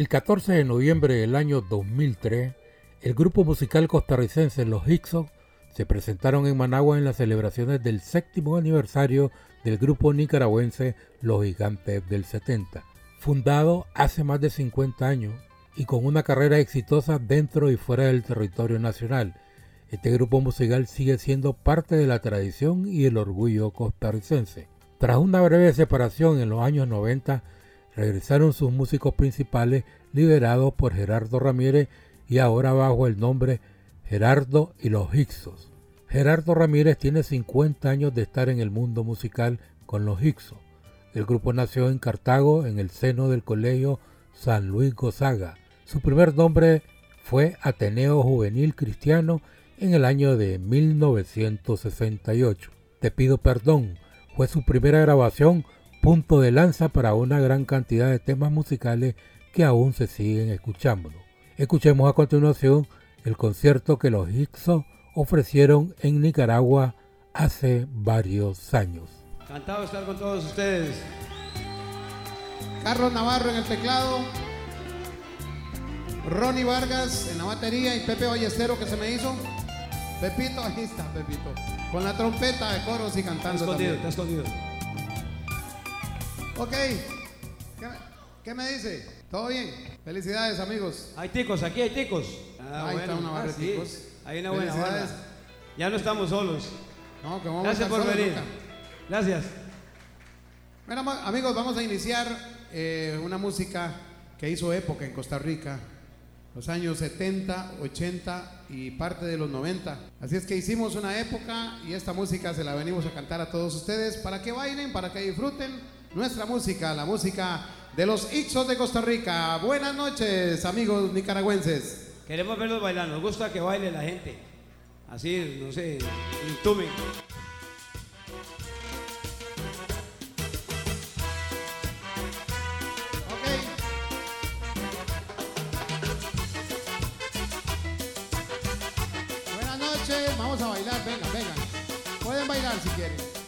El 14 de noviembre del año 2003, el grupo musical costarricense Los Hixos se presentaron en Managua en las celebraciones del séptimo aniversario del grupo nicaragüense Los Gigantes del 70, fundado hace más de 50 años y con una carrera exitosa dentro y fuera del territorio nacional. Este grupo musical sigue siendo parte de la tradición y el orgullo costarricense. Tras una breve separación en los años 90, regresaron sus músicos principales liderados por Gerardo Ramírez y ahora bajo el nombre Gerardo y los Hixos. Gerardo Ramírez tiene 50 años de estar en el mundo musical con los Hixos. El grupo nació en Cartago en el seno del colegio San Luis Gonzaga. Su primer nombre fue Ateneo Juvenil Cristiano en el año de 1968. Te pido perdón fue su primera grabación punto de lanza para una gran cantidad de temas musicales que aún se siguen escuchando. Escuchemos a continuación el concierto que los Hixos ofrecieron en Nicaragua hace varios años. Encantado de estar con todos ustedes. Carlos Navarro en el teclado, Ronnie Vargas en la batería y Pepe Ballestero que se me hizo. Pepito, ahí está Pepito. Con la trompeta de coros y cantando. Está escondido, también. está escondido. Ok. ¿Qué me, qué me dice? ¿Todo bien? Felicidades amigos. Hay ticos, aquí hay ticos. Ahí está una barra de sí. ticos. Hay una buena barra. Felicidades. Ya no estamos solos. No, que vamos Gracias a por estar solos venir. nunca. Gracias. Bueno, amigos, vamos a iniciar eh, una música que hizo época en Costa Rica, los años 70, 80 y parte de los 90. Así es que hicimos una época y esta música se la venimos a cantar a todos ustedes para que bailen, para que disfruten nuestra música, la música de los Ixos de Costa Rica. Buenas noches, amigos nicaragüenses. Queremos verlos bailar. Nos gusta que baile la gente. Así, no sé, intumen. Ok. Buenas noches, vamos a bailar, vengan, vengan. Pueden bailar si quieren.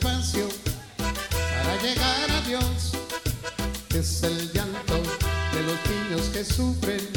Para llegar a Dios. Es el llanto de los niños que sufren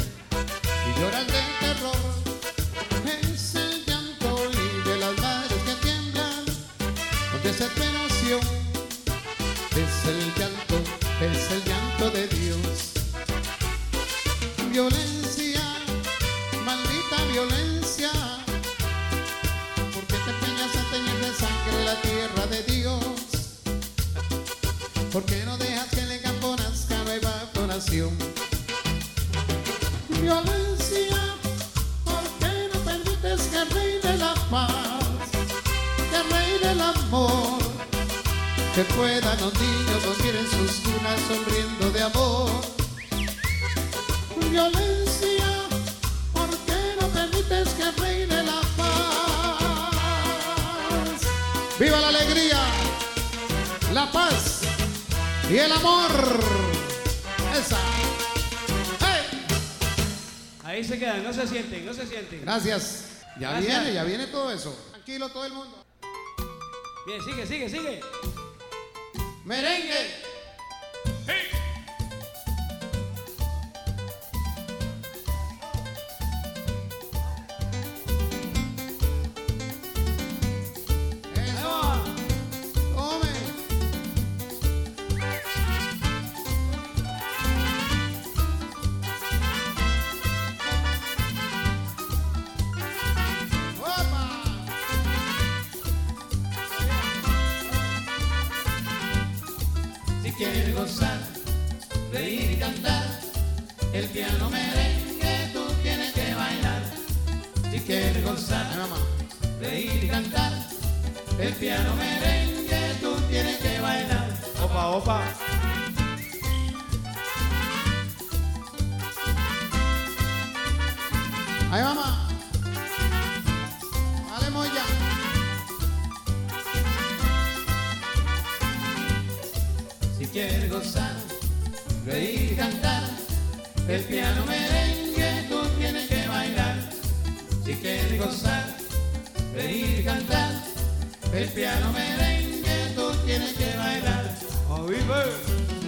Gracias. Ya Gracias. viene, ya viene todo eso. Tranquilo todo el mundo. Bien, sigue, sigue, sigue. Merengue. Ahí mamá. Vale, moya. Si quieres gozar, reír y cantar, el piano merengue tú tienes que bailar. Si quieres gozar, reír y cantar, el piano merengue tú tienes que bailar. Va.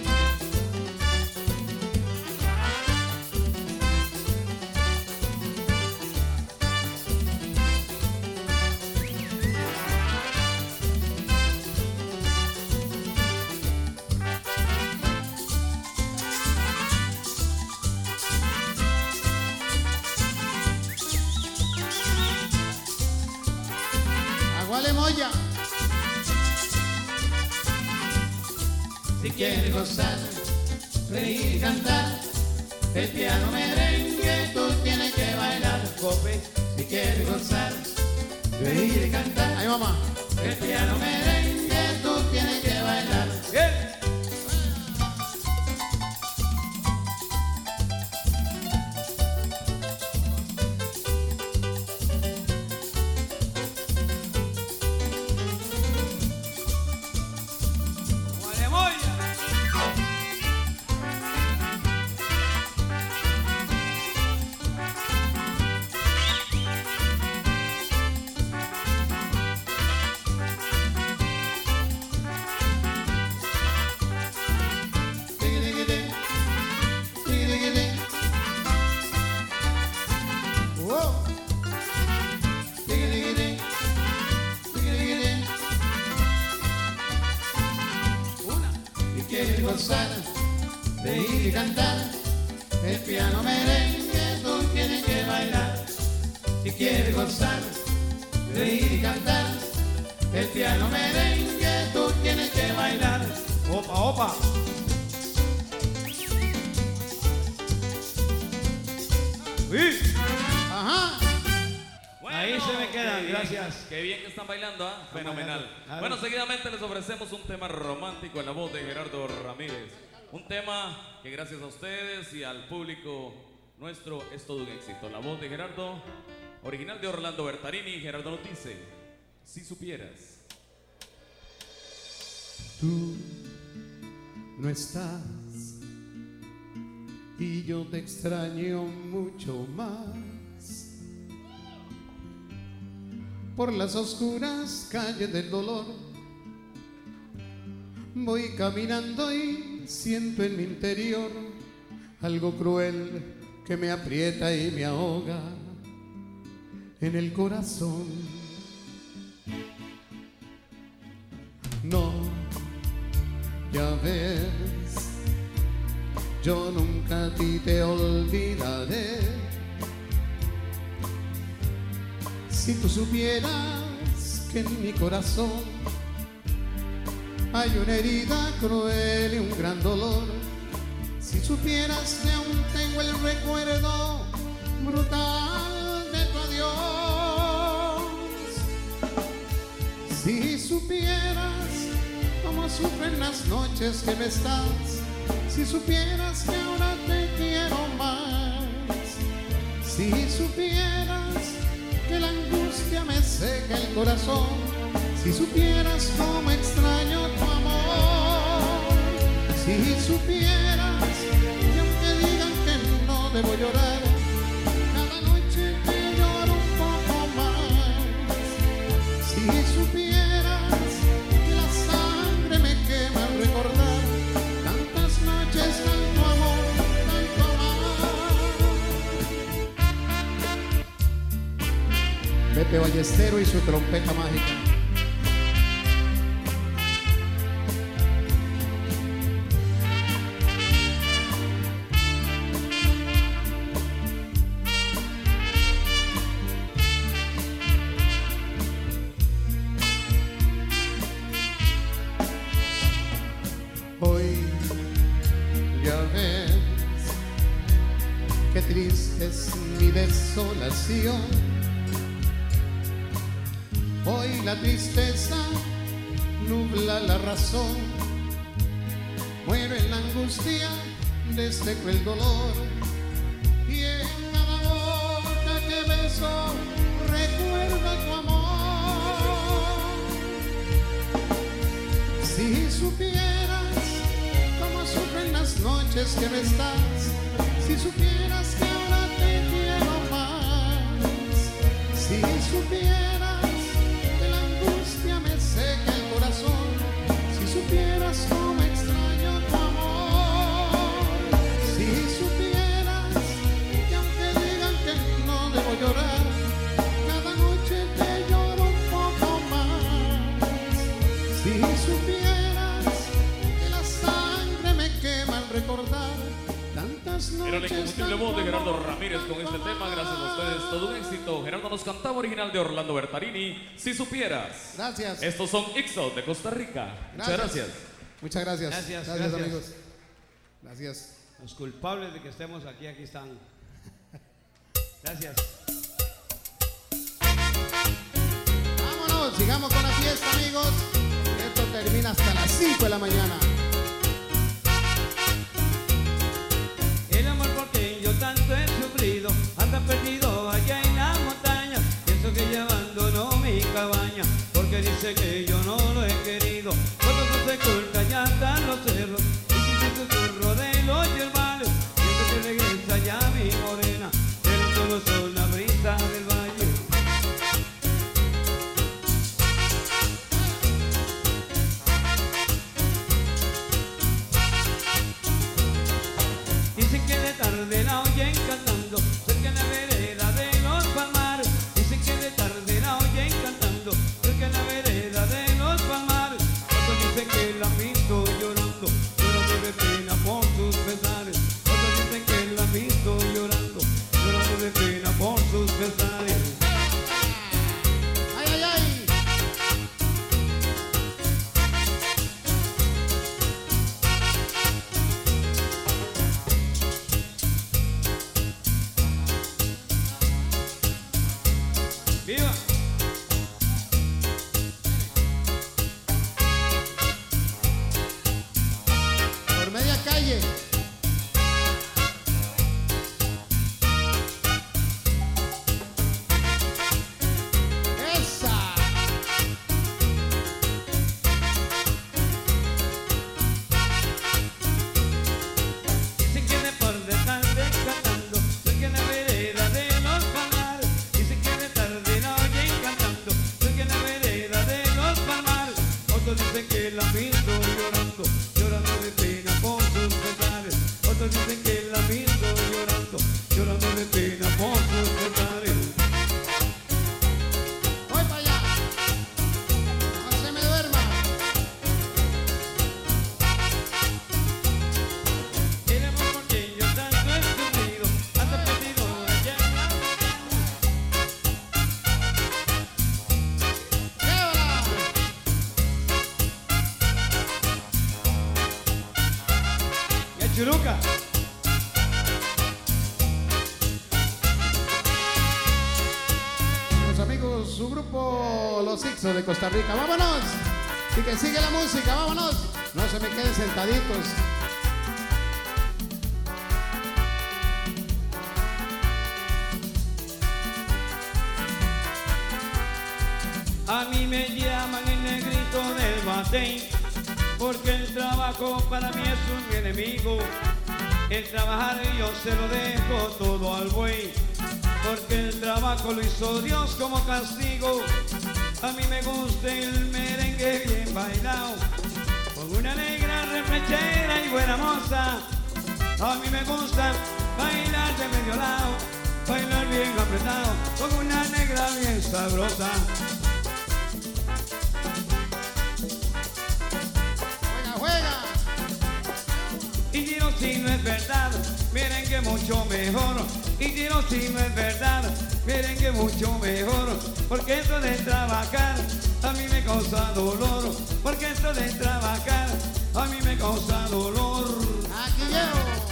Sí. Ajá. Ahí se me quedan, gracias. Qué bien que están bailando, ¿ah? Fenomenal. Bueno, seguidamente les ofrecemos un tema romántico en la voz de Gerardo Ramírez. Un tema que gracias a ustedes y al público nuestro es todo un éxito. La voz de Gerardo, original de Orlando Bertarini. Gerardo nos dice, si supieras. Tú no estás y yo te extraño mucho más. Por las oscuras calles del dolor voy caminando y siento en mi interior algo cruel que me aprieta y me ahoga en el corazón. No, ya ves, yo nunca a ti te olvidaré. Si tú supieras que en mi corazón hay una herida cruel y un gran dolor, si supieras que aún tengo el recuerdo brutal de tu adiós, si supieras sufren las noches que me estás, si supieras que ahora te quiero más, si supieras que la angustia me seca el corazón, si supieras cómo extraño tu amor, si supieras que aunque digan que no debo llorar, de Ballestero y su trompeta mágica. Este cruel dolor. Original de Orlando Bertarini. Si supieras. Gracias. Estos son Ixo de Costa Rica. Muchas gracias. Muchas gracias. Gracias, gracias, amigos. Gracias. Los culpables de que estemos aquí, aquí están. Gracias. Vámonos, sigamos con la fiesta, amigos. Esto termina hasta las 5 de la mañana. Mi cabaña, porque dice que yo no lo he querido. Cuando no se corta ya están los cerros, y si susurro de los hermanos, pienso que regresa ya mi morena, pero solo son la brisa del valle. Dicen que de tarde la de Costa Rica. ¡Vámonos! Y que sigue la música, vámonos. No se me queden sentaditos. A mí me llaman el negrito del batey, porque el trabajo para mí es un enemigo. El trabajar yo se lo dejo todo al buey, porque el trabajo lo hizo Dios como castigo. A mí me gusta el merengue bien bailado, con una negra reflechera y buena moza. A mí me gusta bailar de medio lado, bailar bien apretado con una negra bien sabrosa. Si no es verdad, miren que mucho mejor. Y si no es verdad, miren que mucho mejor. Porque esto de trabajar a mí me causa dolor. Porque esto de trabajar a mí me causa dolor. Aquí llevo.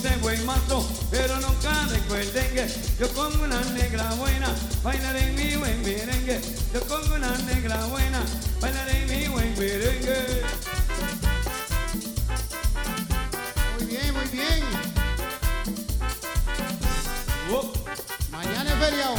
El buen mazo, pero nunca dejo el dengue. Yo con una negra buena, bailaré mi buen merengue. Yo con una negra buena, bailaré mi buen merengue. Muy bien, muy bien. Oh, Mañana es feriado.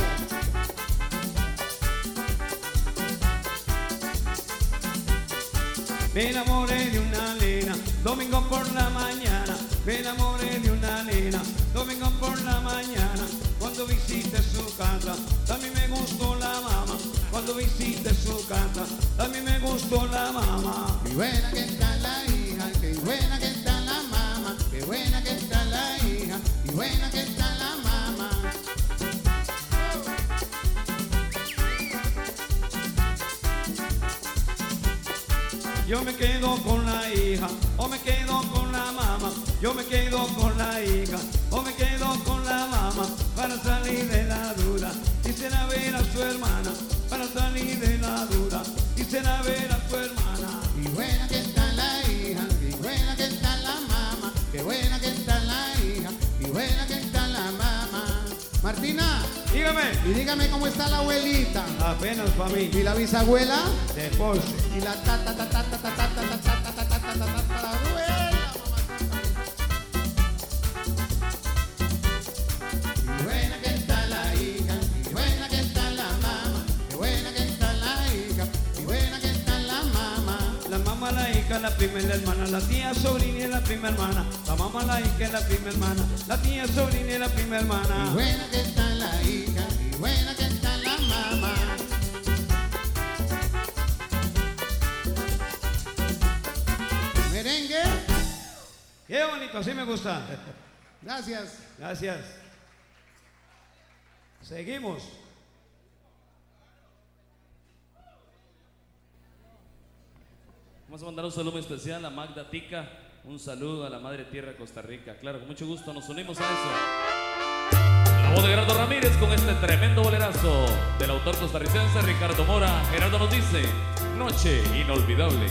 Me enamoré de una nena, domingo por la mañana. Me enamoré de una nena, domingo por la mañana. Cuando visité su casa, también me gustó la mamá. Cuando visité su casa, también me gustó la mamá. Qué buena que está la hija, qué buena que está la mamá, qué buena que está la hija, qué buena que está Yo me quedo con la hija, o me quedo con la mamá. Yo me quedo con la hija, o me quedo con la mamá. Para salir de la duda, quisiera ver a su hermana. Para salir de la duda, quisiera ver a su hermana. Qué buena que está la hija, qué buena que está la mamá, qué buena que está la hija, qué buena que está. Martina, Dígame, y dígame cómo está la abuelita. apenas para mí, ¿Y la bisabuela? de Porsche. Y la ta ta ta ta ta ta ta ta ta ta ta ta hija, la prima y la hermana, la tía, sobrina y la prima hermana. La mamá, la hija, y la prima hermana, la tía, sobrina y la prima hermana. buena que está la hija, qué buena que está la mamá. Merengue, Qué bonito, así me gusta. gracias. Gracias. Seguimos. Vamos a mandar un saludo muy especial a Magda Tica. Un saludo a la Madre Tierra Costa Rica. Claro, con mucho gusto nos unimos a eso. La voz de Gerardo Ramírez con este tremendo bolerazo del autor costarricense Ricardo Mora. Gerardo nos dice, Noche inolvidable.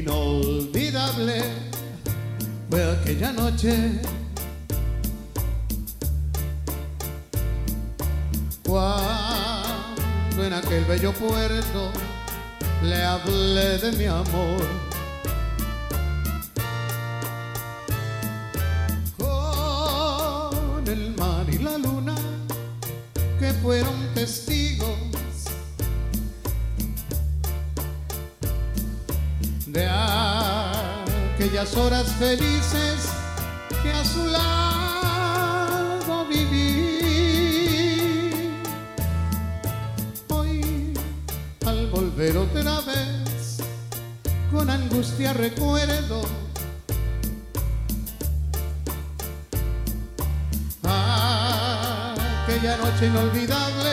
Inolvidable fue aquella noche cuando en aquel bello puerto le hablé de mi amor. Aquellas horas felices que a su lado viví. Hoy, al volver otra vez, con angustia recuerdo aquella noche inolvidable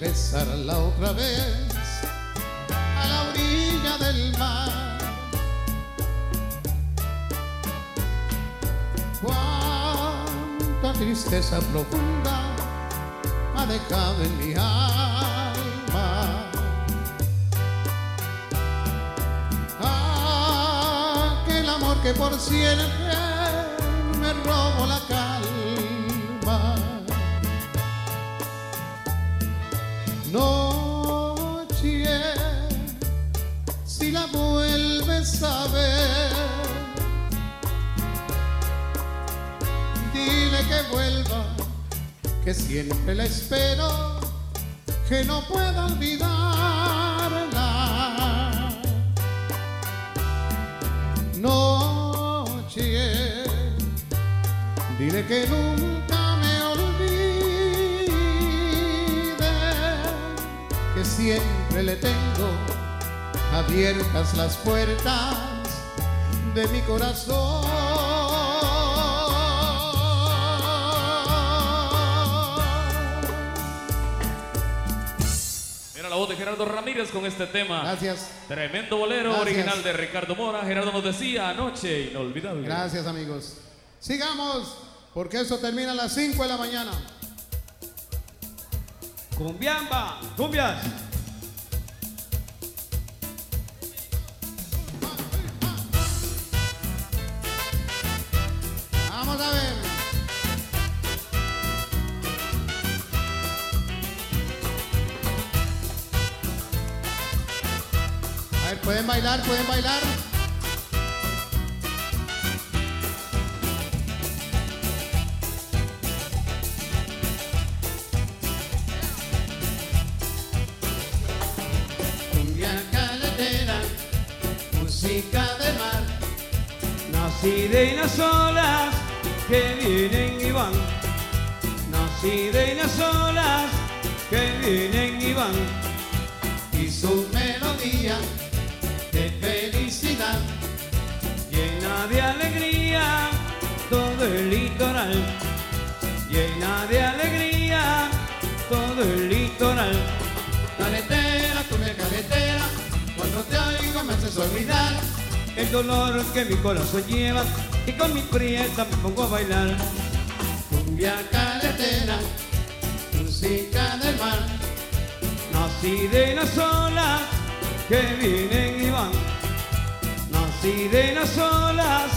besarla otra vez a la orilla del mar. Cuánta tristeza profunda ha dejado en mi alma. Aquel amor que por siempre me robó la calma. Ver, dile que vuelva que siempre la espero, que no puedo olvidarla. Noche, dile que nunca me olvide, que siempre le tengo abiertas las puertas de mi corazón. Era la voz de Gerardo Ramírez con este tema. Gracias. Tremendo bolero Gracias. original de Ricardo Mora. Gerardo nos decía anoche, inolvidable. Gracias amigos. Sigamos, porque eso termina a las 5 de la mañana. Cumbiamba, cumbias. Pueden bailar, pueden bailar. Cumbia caletera, música de mar. Nací de las olas que vienen y van. Nací de las olas que vienen y van. y su melodía de felicidad. Llena de alegría todo el litoral. Llena de alegría todo el litoral. Caletera, cumbia caletera, cuando te oigo me haces olvidar. El dolor que mi corazón lleva y con mi prieta me pongo a bailar. Cumbia caletera, música del mar. Nací de las olas que vienen y van. Las olas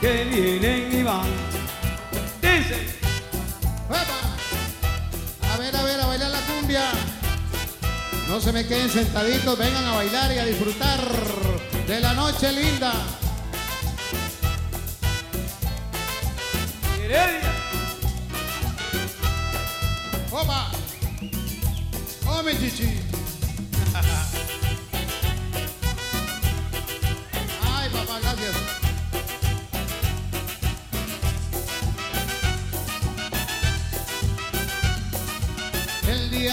que vienen y van. Dice, ¡Epa! A ver, a ver, a bailar la cumbia. No se me queden sentaditos, vengan a bailar y a disfrutar de la noche linda. ¡Opa! ¡Oh, mi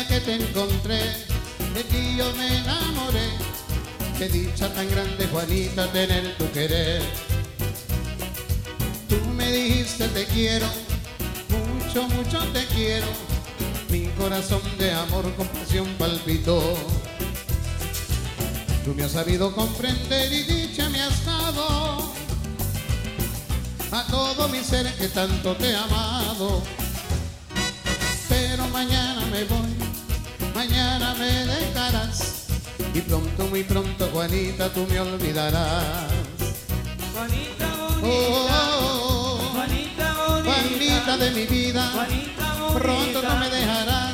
que te encontré, de ti yo me enamoré. Qué dicha tan grande, Juanita, tener tu querer. Tú me dijiste te quiero, mucho, mucho te quiero. Mi corazón de amor con pasión palpitó. Tú me has sabido comprender y dicha me has dado a todo mi ser que tanto te he amado. Pero mañana me voy, mañana me dejarás y pronto, muy pronto, Juanita, tú me olvidarás. Juanita Oh, bonita, oh, oh, Juanita bonita, Juanita de mi vida, Juanita bonita, pronto no me dejarás.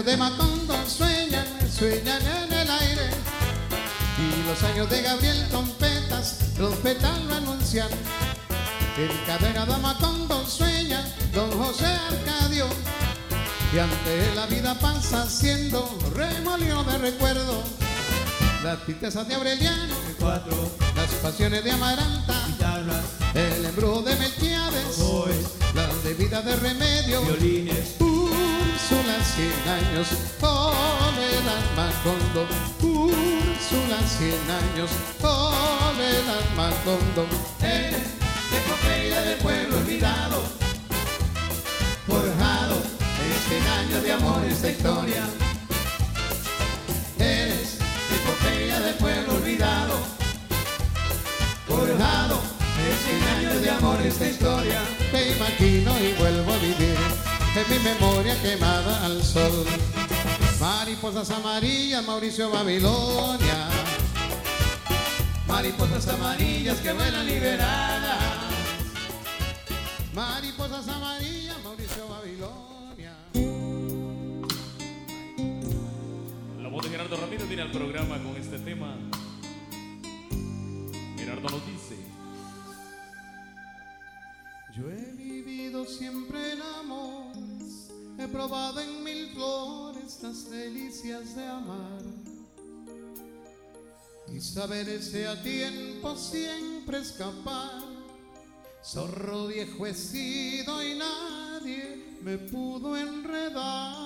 Años de Macondo sueñan, sueñan en el aire. Y los años de Gabriel trompetas, trompetas lo anuncian. En cadena de Macondo sueña don José Arcadio. Y ante la vida pasa siendo remolino de recuerdo. Las tristezas de Aureliano, Cuatro las pasiones de Amaranta, guitarras, el embrujo de Melquiades, oes, la de vida de remedio. violines, cien años, Soledad Macondo. Úrsula, cien años, Soledad Macondo. eres epopeya del pueblo olvidado, forjado en cien años de amor esta historia. Eres epopeya del pueblo olvidado, forjado en cien años de amor esta historia. Me imagino y vuelvo a vivir en mi memoria quemada al sol. Mariposas amarillas, Mauricio Babilonia. Mariposas amarillas que vuelan liberadas. Mariposas amarillas, Mauricio Babilonia. La voz de Gerardo Ramírez viene al programa con este tema. Gerardo nos dice. Yo he vivido siempre en amores, he probado en mil flores las delicias de amar. Y saber ese a tiempo siempre escapar. Zorro viejo he sido y nadie me pudo enredar.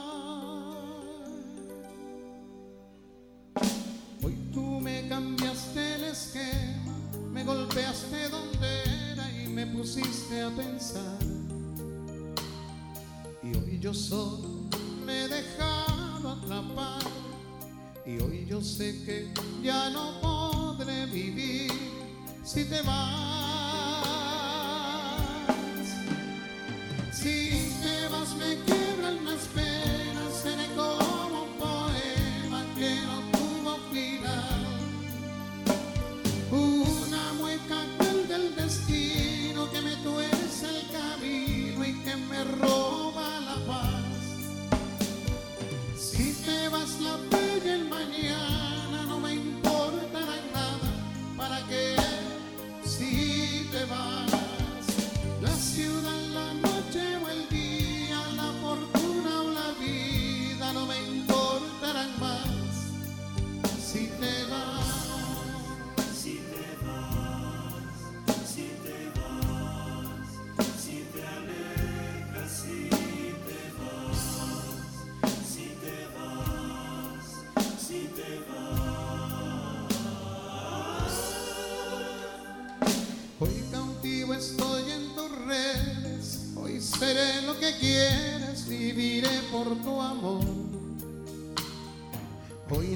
Hoy tú me cambiaste el esquema, me golpeaste donde era y me pusiste a pensar. Yo solo me he dejado atrapar. Y hoy yo sé que ya no podré vivir si te vas.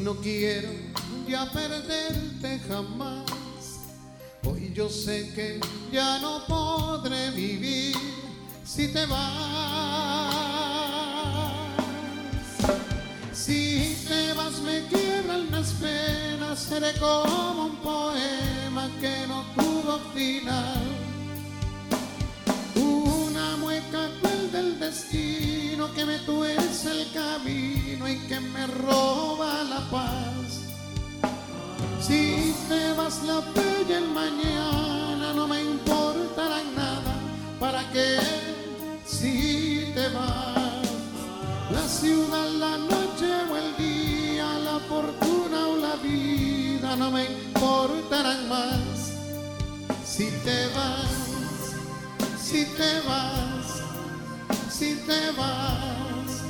No quiero ya perderte jamás, hoy yo sé que ya no podré vivir si te vas. Si te vas me quiebran las penas, seré como un poema que no tuvo final. Que me tuerce el camino y que me roba la paz. Si te vas la y el mañana no me importará nada para que si te vas la ciudad, la noche o el día, la fortuna o la vida no me importarán más. Si te vas, si te vas, si te vas,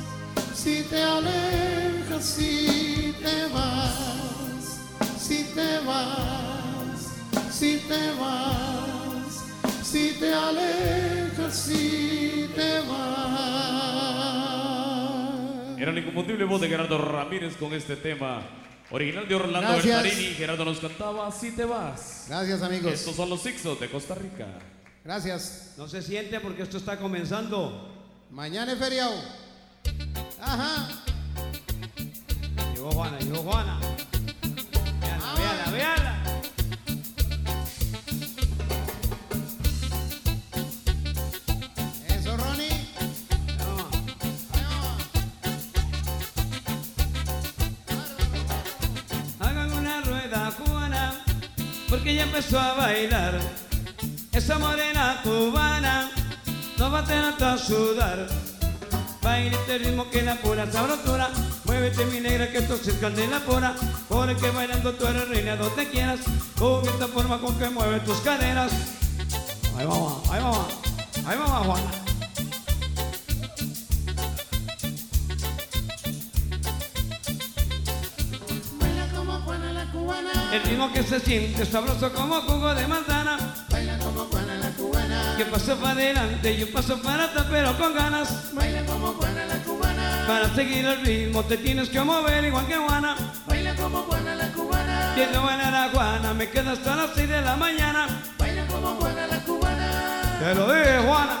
si te alejas, si te vas, si te vas, si te vas, si te alejas, si te vas. Era la inconfundible voz de Gerardo Ramírez con este tema. Original de Orlando Gracias. Bertarini. Gerardo nos cantaba Si te vas. Gracias amigos. Estos son los Ixos de Costa Rica. Gracias. No se siente porque esto está comenzando. Mañana es feriado. Ajá. Llegó Juana, llegó Juana. Véala, véala, véala. Eso, Ronnie. No. Hagan una rueda cubana, porque ya empezó a bailar. Esa morena cubana no va a tener a sudar. Baila este ritmo que la pura sabrosura. Muévete mi negra que esto se la pura. Porque bailando tú eres reina donde quieras. Con esta forma con que mueve tus caderas. Ahí vamos, ahí vamos, ahí vamos Juana. Baila como Juana la cubana. El ritmo que se siente sabroso como jugo de manzana. Que paso para adelante y un paso para atrás, pero con ganas. Baila como Juana la cubana. Para seguir el ritmo te tienes que mover igual que Juana. Baila como Juana la cubana. Quien no baila la Juana me quedo hasta las 6 de la mañana. Baila como Juana la cubana. Te lo dije, Juana.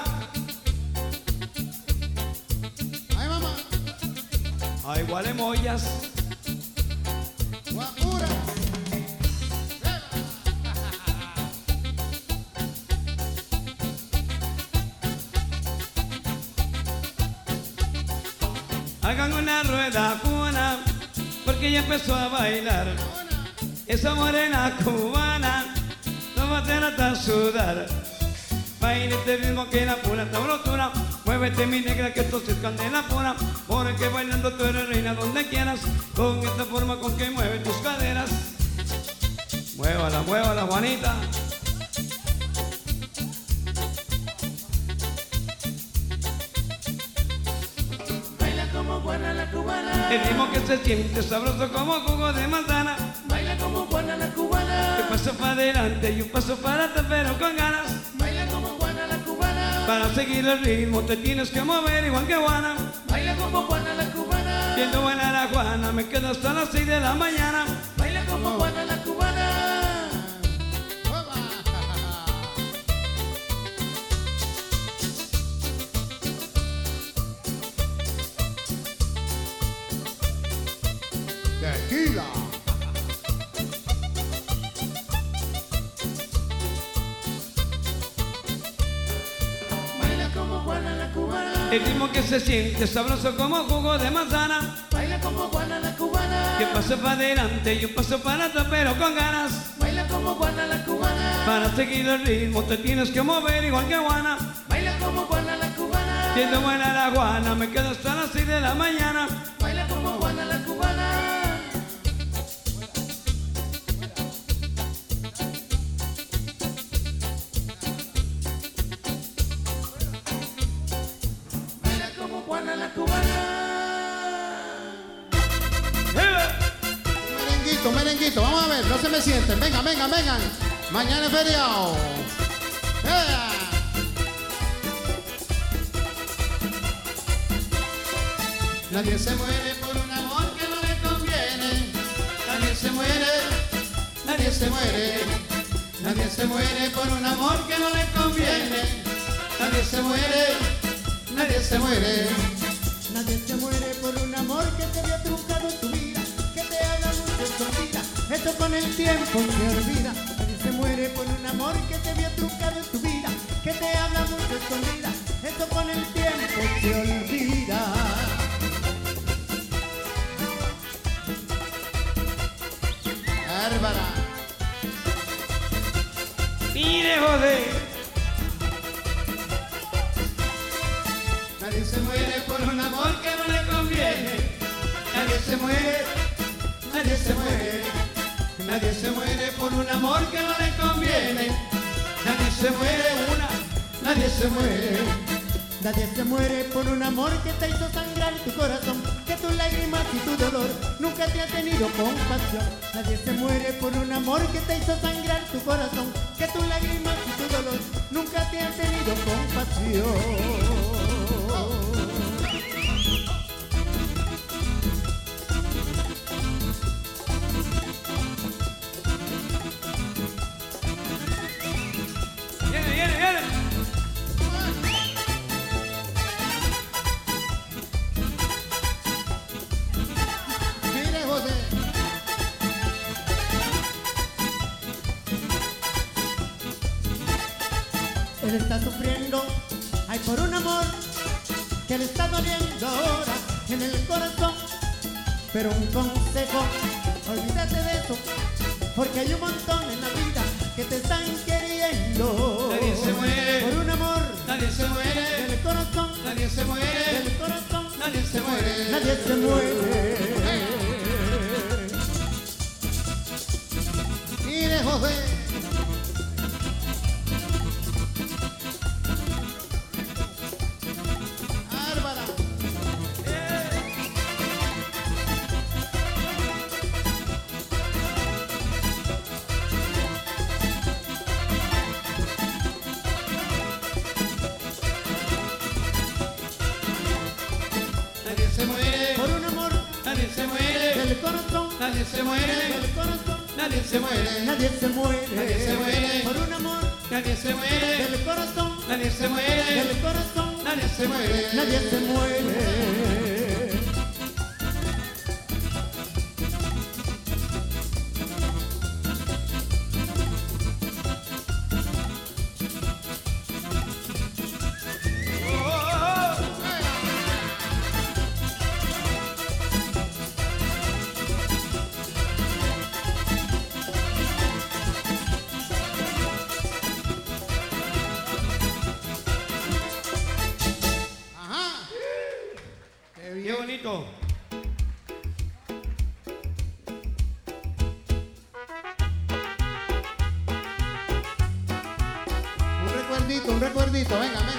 Ay, mamá. Ay, igual rueda cubana, porque ya empezó a bailar. Esa morena cubana no va a tener hasta sudar. Baila este ritmo que la pura sabrosura. Muévete mi negra que esto se la pura. Porque bailando tú eres reina donde quieras. Con esta forma con que mueve tus caderas. Muévala, muévala, Juanita. El ritmo que se siente sabroso como jugo de manzana. Baila como Juana la Un cubana. paso para adelante y un paso para atrás, pero con ganas. Baila como Juana la cubana. Para seguir el ritmo te tienes que mover igual que Juana. Baila como Juana la cubana. Siendo buena la Juana, me quedo hasta las 6 de la mañana. Baila como Juana la El ritmo que se siente sabroso como jugo de manzana. Baila como Juana la cubana. Que paso para adelante y un paso para atrás, pero con ganas. Baila como Juana la cubana. Para seguir el ritmo te tienes que mover igual que Juana. Baila como Juana la cubana. Siendo buena la Juana, me quedo hasta las 6 de la mañana. Nadie se muere por un amor que no le conviene. Nadie se muere, nadie se muere. Nadie se muere por un amor que no le conviene. Nadie se muere, nadie se muere. Nadie se muere por un amor que te había truncado tu vida, que te haga mucho escondida. Esto con el tiempo se olvida. Por un amor que te había truncado tu vida, que te habla mucho escondida. Esto con el tiempo se olvida. Nadie se muere. Nadie se muere por un amor que te hizo sangrar tu corazón, que tus lágrimas y tu dolor nunca te ha tenido compasión. Nadie se muere por un amor que te hizo sangrar tu corazón, que tu lágrimas y tu dolor nunca te han tenido compasión. Le está doliendo ahora en el corazón. Pero un consejo, olvídate de eso, porque hay un montón en la vida que te están queriendo. Nadie se muere por un amor, nadie se muere del corazón, nadie se muere del corazón, nadie se muere, nadie se muere. Y de José. Nadie se muere, del corazón, nadie se muere, del corazón, nadie se muere, nadie se muere. Venga, venga.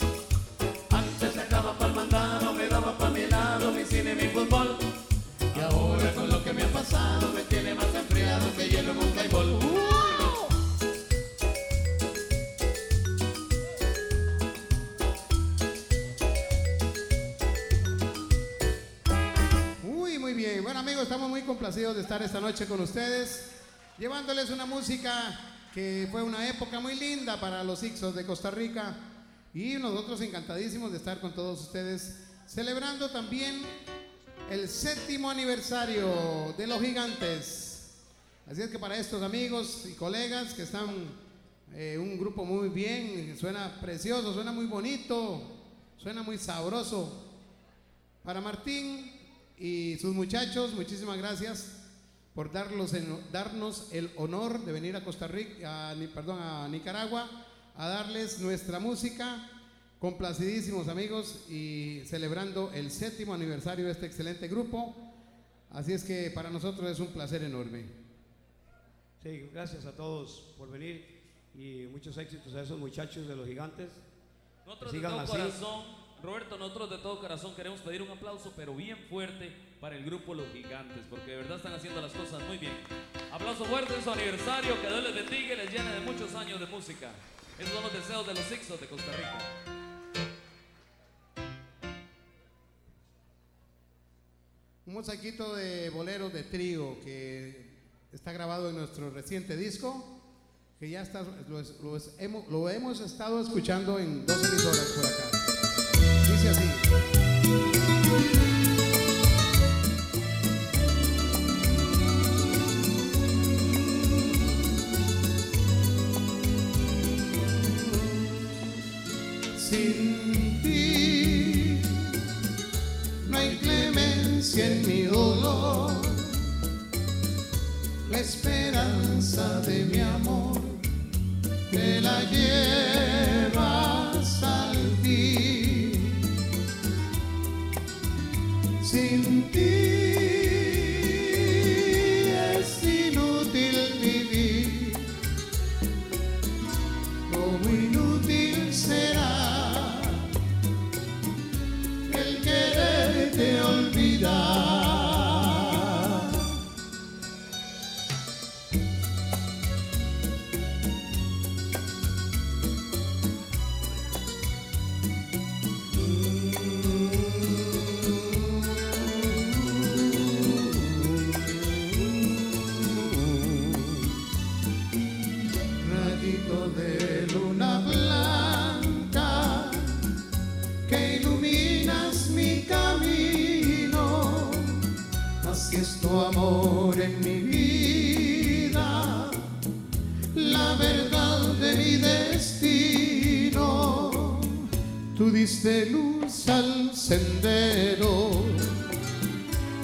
esta noche con ustedes, llevándoles una música que fue una época muy linda para los Ixos de Costa Rica y nosotros encantadísimos de estar con todos ustedes, celebrando también el séptimo aniversario de los gigantes. Así es que para estos amigos y colegas que están eh, un grupo muy bien, suena precioso, suena muy bonito, suena muy sabroso. Para Martín, y sus muchachos, muchísimas gracias por darnos el honor de venir a Costa Rica, perdón, a Nicaragua, a darles nuestra música. Complacidísimos amigos y celebrando el séptimo aniversario de este excelente grupo. Así es que para nosotros es un placer enorme. Sí, gracias a todos por venir y muchos éxitos a esos muchachos de los gigantes. Nosotros de todo corazón Roberto, nosotros de todo corazón queremos pedir un aplauso, pero bien fuerte para el grupo Los Gigantes, porque de verdad están haciendo las cosas muy bien. Aplauso fuerte en su aniversario, que Dios les bendiga y les llene de muchos años de música. Esos son los deseos de los Ixos de Costa Rica. Un mosaquito de bolero de trigo que está grabado en nuestro reciente disco, que ya está, lo, lo hemos estado escuchando en dos emisoras por acá. Dice así. Sin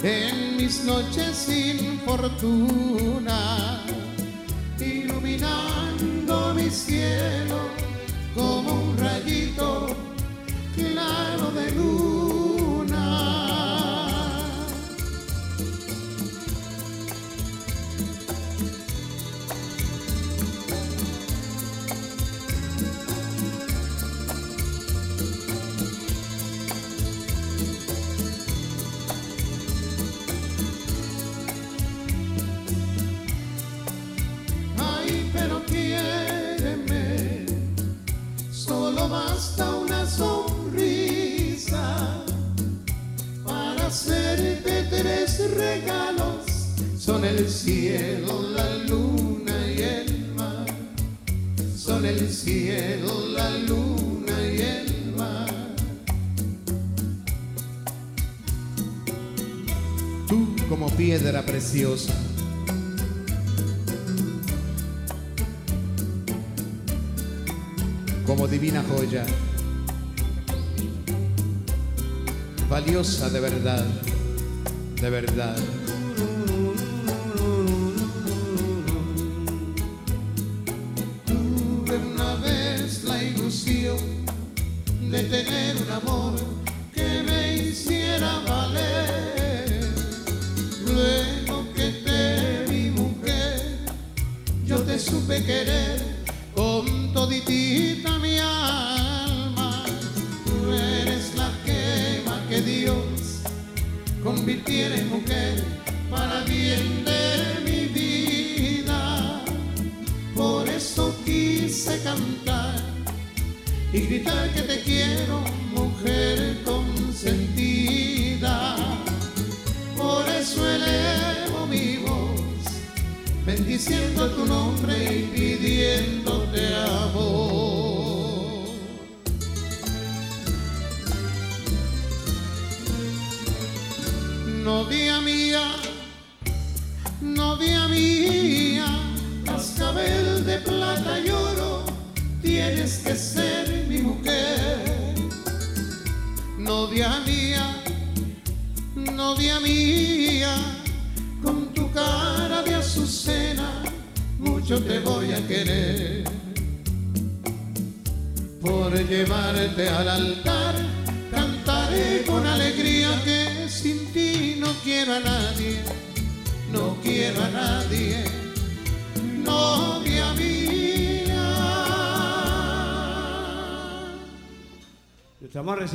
en mis noches sin fortuna, iluminando mi cielo como un rayito claro de luna. El cielo, la luna y el mar. Son el cielo, la luna y el mar. Tú como piedra preciosa. Como divina joya. Valiosa de verdad, de verdad. De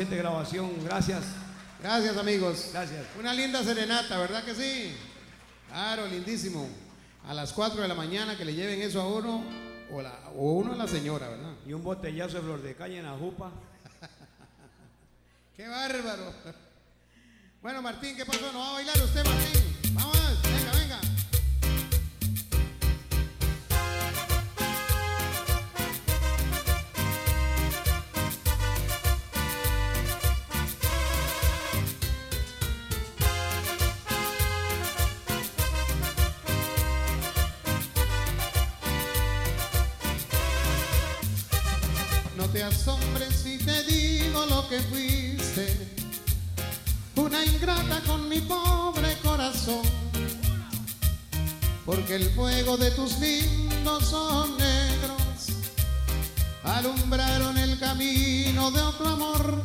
reciente grabación, gracias. Gracias amigos. Gracias. Una linda serenata, ¿verdad que sí? Claro, lindísimo. A las 4 de la mañana que le lleven eso a uno o, la- o uno a la señora, ¿verdad? Y un botellazo de flor de caña en la jupa. ¡Qué bárbaro! Bueno, Martín, ¿qué pasó? ¿No va a bailar usted, Martín? Vamos, venga, venga. Si te digo lo que fuiste. Una ingrata con mi pobre corazón. Porque el fuego de tus lindos ojos negros alumbraron el camino de otro amor.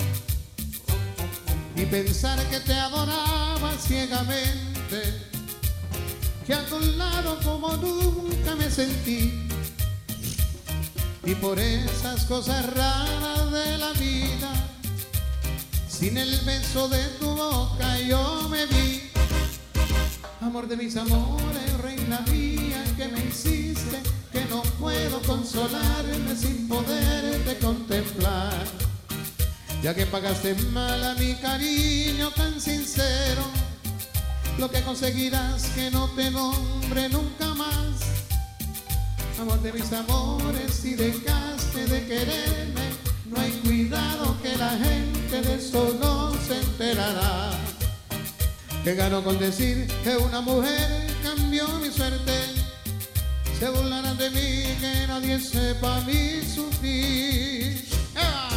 Y pensar que te adoraba ciegamente, que a tu lado como nunca me sentí. Y por esas cosas raras de la vida, sin el beso de tu boca yo me vi. Amor de mis amores, reina mía, que me hiciste, que no puedo consolarme sin poderte contemplar. Ya que pagaste mal a mi cariño tan sincero, lo que conseguirás que no te nombre nunca más. Amor de mis amores, si dejaste de quererme, no hay cuidado que la gente de eso no se enterará. Que gano con decir que una mujer cambió mi suerte. Se burlarán de mí, que nadie sepa mi sufrir. ¡Ea!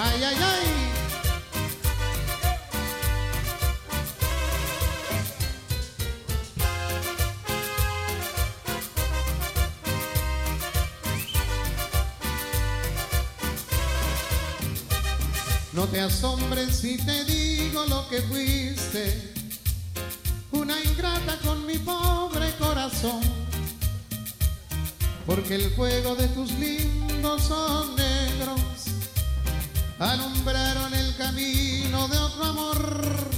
¡Ay, ay, ay! Te asombres si te digo lo que fuiste, una ingrata con mi pobre corazón, porque el fuego de tus lindos ojos negros alumbraron el camino de otro amor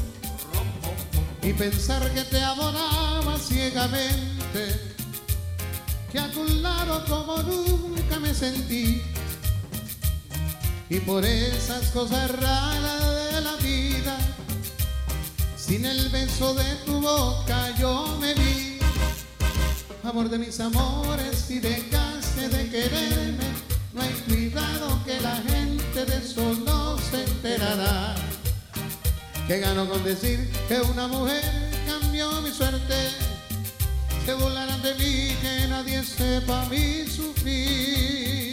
y pensar que te adoraba ciegamente, que a tu lado como nunca me sentí. Y por esas cosas raras de la vida, sin el beso de tu boca yo me vi. Amor de mis amores, si dejaste de quererme, no hay cuidado que la gente de eso no se enterará. Que gano con decir que una mujer cambió mi suerte. Se burlarán de mí, que nadie sepa mi sufrir.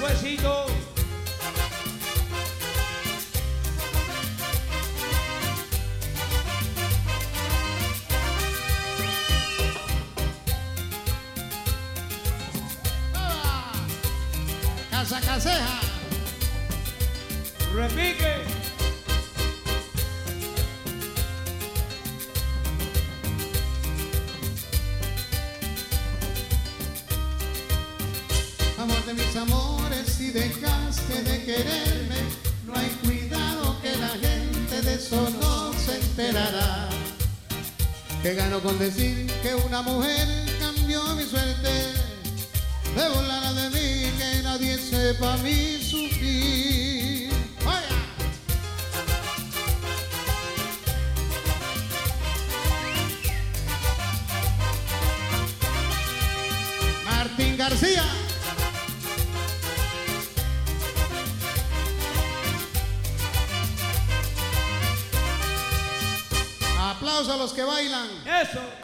Buen esfuercito. Casa Caseja. Repique. Con decir que una mujer cambió mi suerte. de volar de mí, que nadie sepa mi sufrir. ¡Vaya! Martín García. Aplausos a los que bailan. Eso.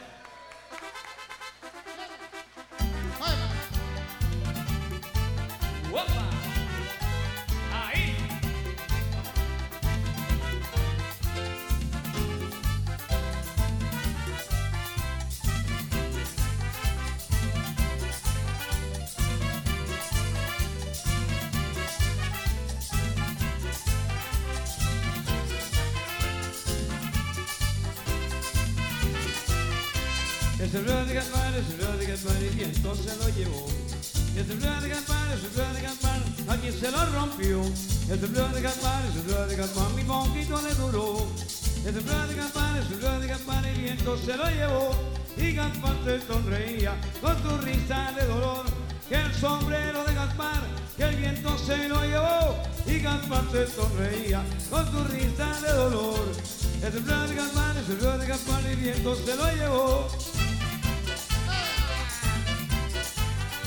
Gaspar, el viento se lo llevó.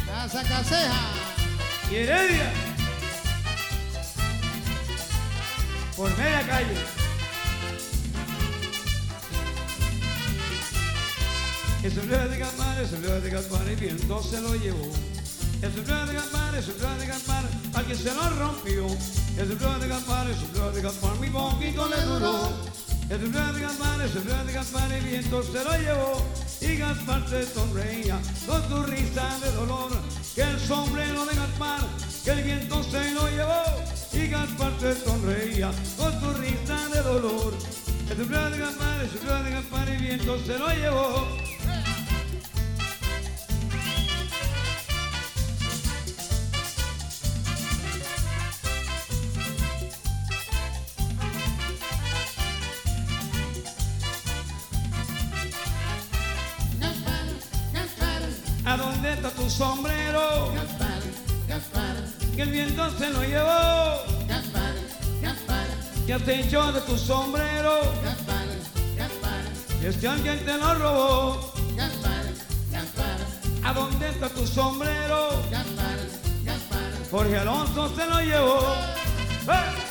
Casa Caseja. y Heredia. Por media calle. El sombrero de Gaspar, el sombrero de Gaspar, el viento se lo llevó. El sombrero de Gaspar, el sombrero de Gaspar, a quien se lo rompió. El sombrero de Gaspar, el sombrero de Gaspar, mi poquito le duró. El sombrero de Gaspar, el sombrero de Gaspar, el viento se lo llevó. Y Gaspar se sonreía con su risa de dolor. Que el sombrero de Gaspar, que el viento se lo llevó. Y Gaspar se sonreía con su risa de dolor. El sombrero de Gaspar, el sombrero de Gaspar, el viento se lo llevó. Se lo llevó. Gaspar, Gaspar, ¿Qué has de tu sombrero? Gaspar, Gaspar, es que alguien te lo robó. Gaspar, Gaspar, ¿A dónde está tu sombrero? Gaspar. Jorge Alonso se lo llevó. ¡Eh!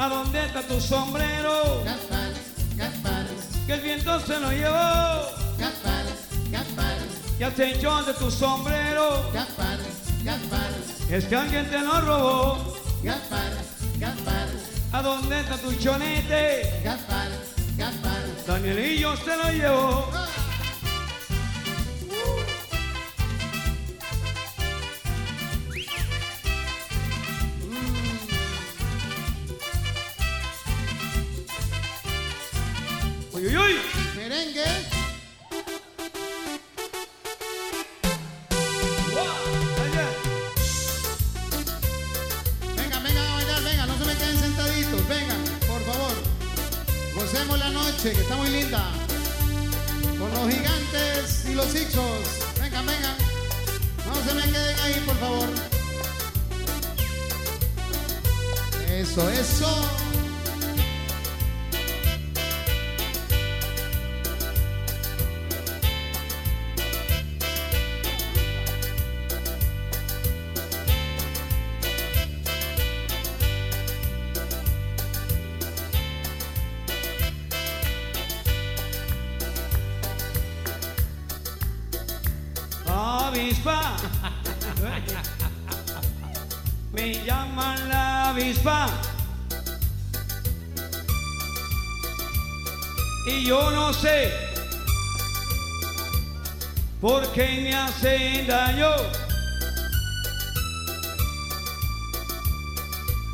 ¿A dónde está tu sombrero? Gaspar, Gaspar, Que el viento se lo llevó. Gaspar, Gaspar, ¿Qué has hecho de tu sombrero? Gaspar, Gaspar, Es que alguien te lo robó. Gaspar, Gaspar, ¿A dónde está tu chonete? Gaspar, Gaspar. Danielillo se lo llevó. Merengue,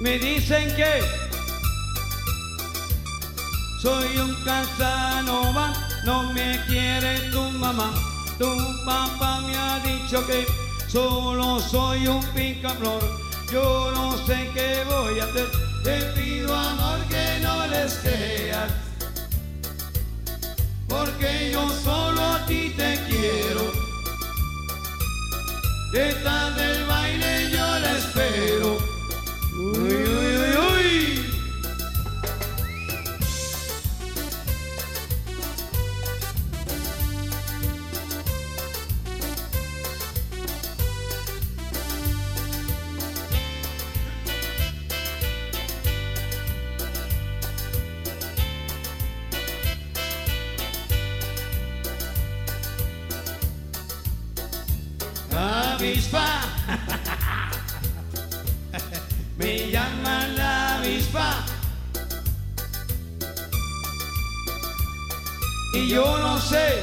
Me dicen que soy un casanova, no me quiere tu mamá. Tu papá me ha dicho que solo soy un picaflor. Yo no sé qué voy a hacer, te pido amor que no les creas. Porque yo solo a ti te quiero. Detrás del baile yo la espero. Avispa. Me llaman la avispa. Y yo no sé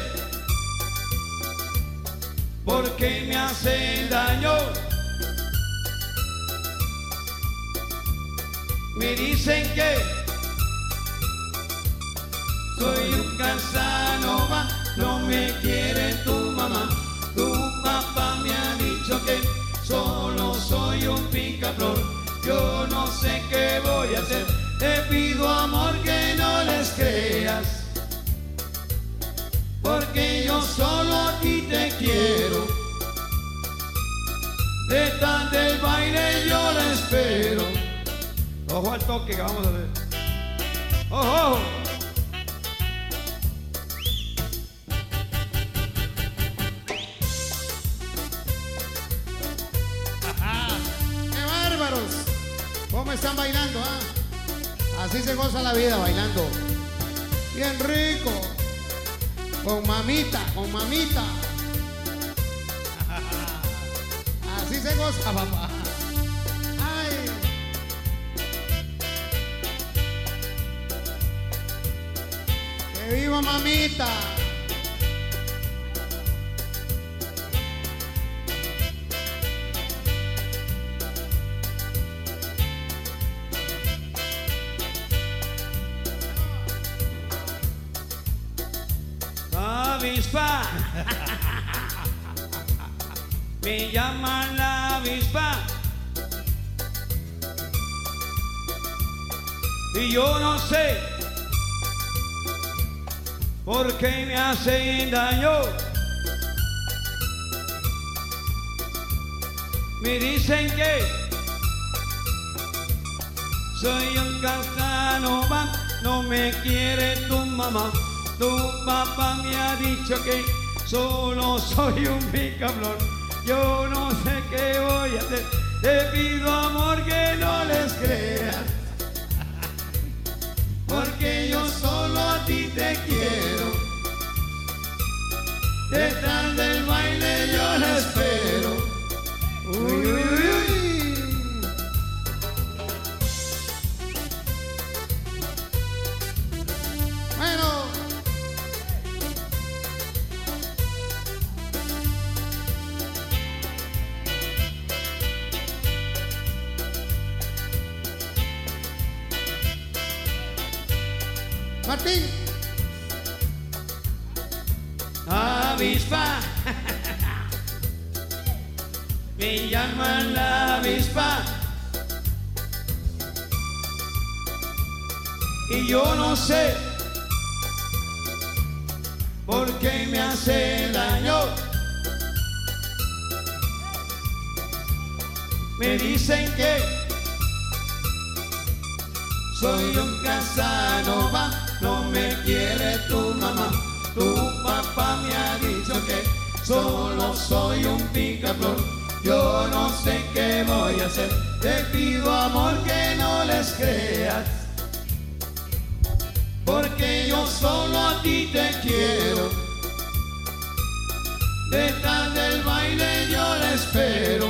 por qué me hacen daño. Me dicen que soy un casanova, no me quiere tu mamá. Solo soy un picaflor. Yo no sé qué voy a hacer. Te pido amor que no les creas. Porque yo solo a te quiero. Detrás del baile yo la espero. Ojo al toque que vamos a hacer. Ojo, Así se goza la vida bailando. Bien rico. Con mamita, con mamita. Así se goza, papá. Ay. ¡Que viva mamita! Yo no sé por qué me hacen daño. Me dicen que soy un casanova, no me quiere tu mamá. Tu papá me ha dicho que solo soy un picaflor. Yo no sé qué voy a hacer. Te pido amor que no les creas. Porque yo solo a ti te quiero. Detrás del baile yo la espero. Uy, uy, uy, Martín. avispa. Me llaman la avispa. Y yo no sé por qué me hace daño. Me dicen que soy un casanova, no me quiere tu mamá. Tu papá me ha dicho que solo soy un picaflor. Yo no sé qué voy a hacer. Te pido amor que no les creas. Porque yo solo a ti te quiero. Detrás del baile yo la espero.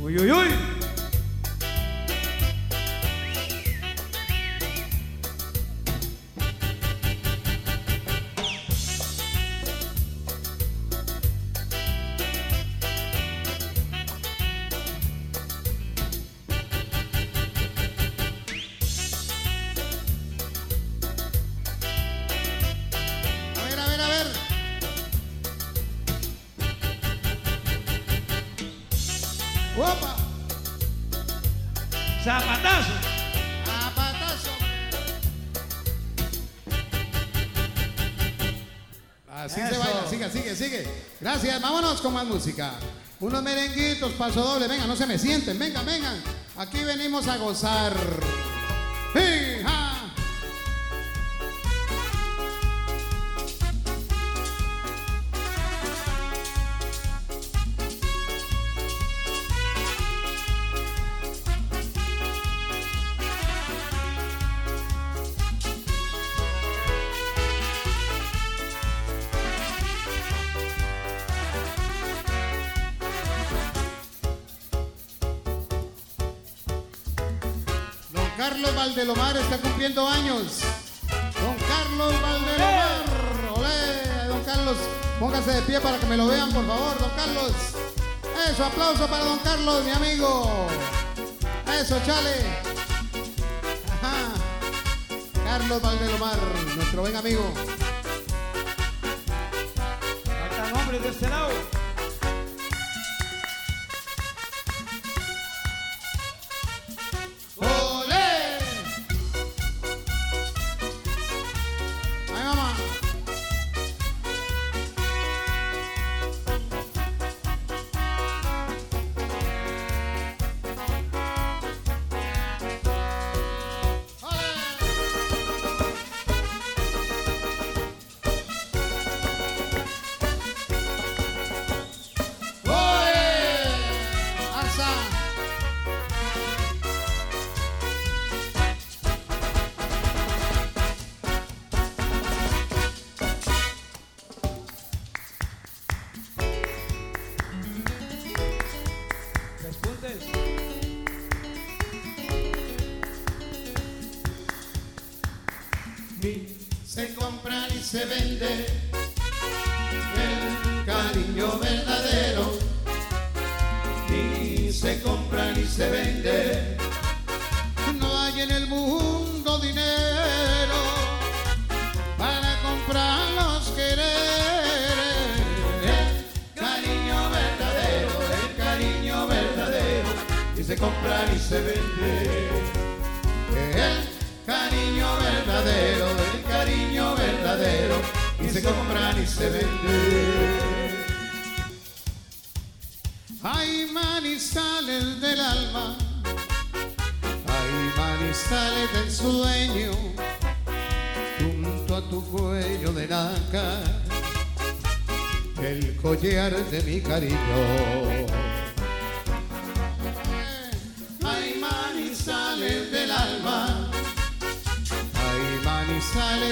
Uy, uy, uy. Zapatazo. Zapatazo. Así se Eso. baila, sigue, sigue, sigue. Gracias, vámonos con más música. Unos merenguitos, paso doble, venga, no se me sienten, venga, vengan. Aquí venimos a gozar. Valdelomar está cumpliendo años. Don Carlos Valdelomar. Olé, don Carlos. Póngase de pie para que me lo vean, por favor, don Carlos. Eso, aplauso para don Carlos, mi amigo. Eso, chale. Carlos Valdelomar, nuestro buen amigo. Faltan hombres de este lado. Se vende el cariño verdadero. Ni se compra ni se vende. No hay en el mundo dinero para comprar los quereres. El cariño verdadero, el cariño verdadero. Ni se compra ni se vende. El cariño verdadero, el cariño verdadero, ni se compra ni se vende. Hay manizales del alma, hay manizales del sueño, junto a tu cuello de nácar, el collar de mi cariño.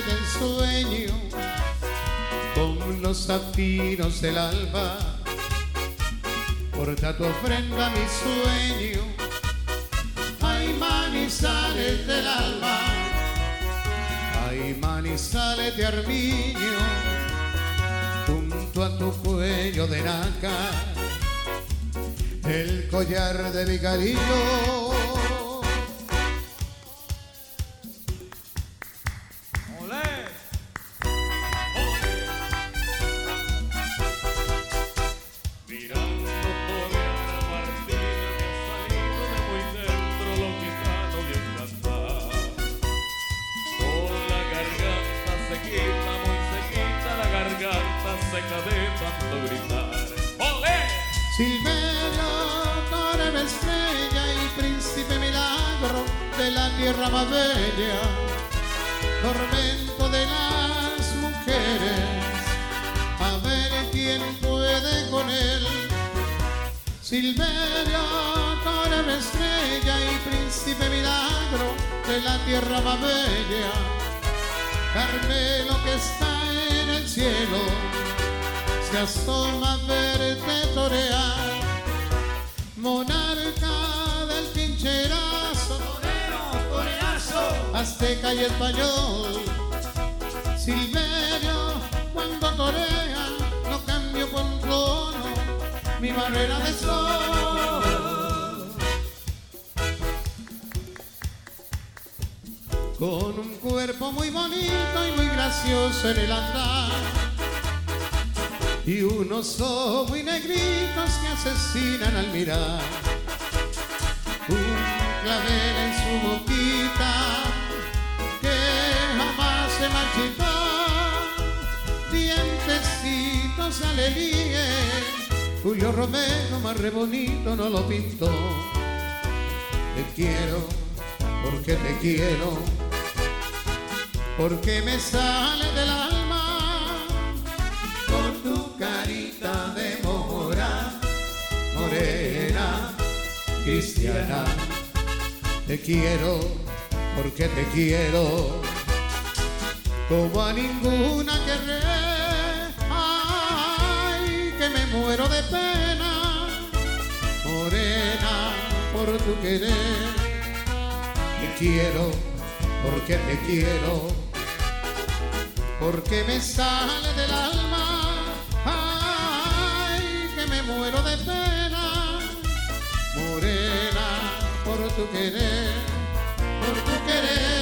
Del sueño, con los zafiros del alba. Porta tu ofrenda mi sueño, hay manizales del alma, hay manizales de armiño, junto a tu cuello de nácar el collar de mi tormento de las mujeres, a ver quién puede con él. Silverio, torre estrella y príncipe milagro de la tierra más bella, Carmelo que está en el cielo se asoma a verte torear, monarca del toreazo. Azteca y español. Silverio, cuando torea, no cambio por un mi barrera de sol. Con un cuerpo muy bonito y muy gracioso en el andar y unos ojos muy negritos que asesinan al mirar. Un clavel en su que jamás se marchitó. Dientecitos aleluya, Julio Romero más re bonito no lo pintó. Te quiero porque te quiero, porque me sale del alma por tu carita de mora, morena, cristiana. Te quiero porque te quiero, como a ninguna que Ay, que me muero de pena, morena, por tu querer. Quiero, porque te quiero, porque me sale del alma, ay, que me muero de pena, morena, por tu querer, por tu querer.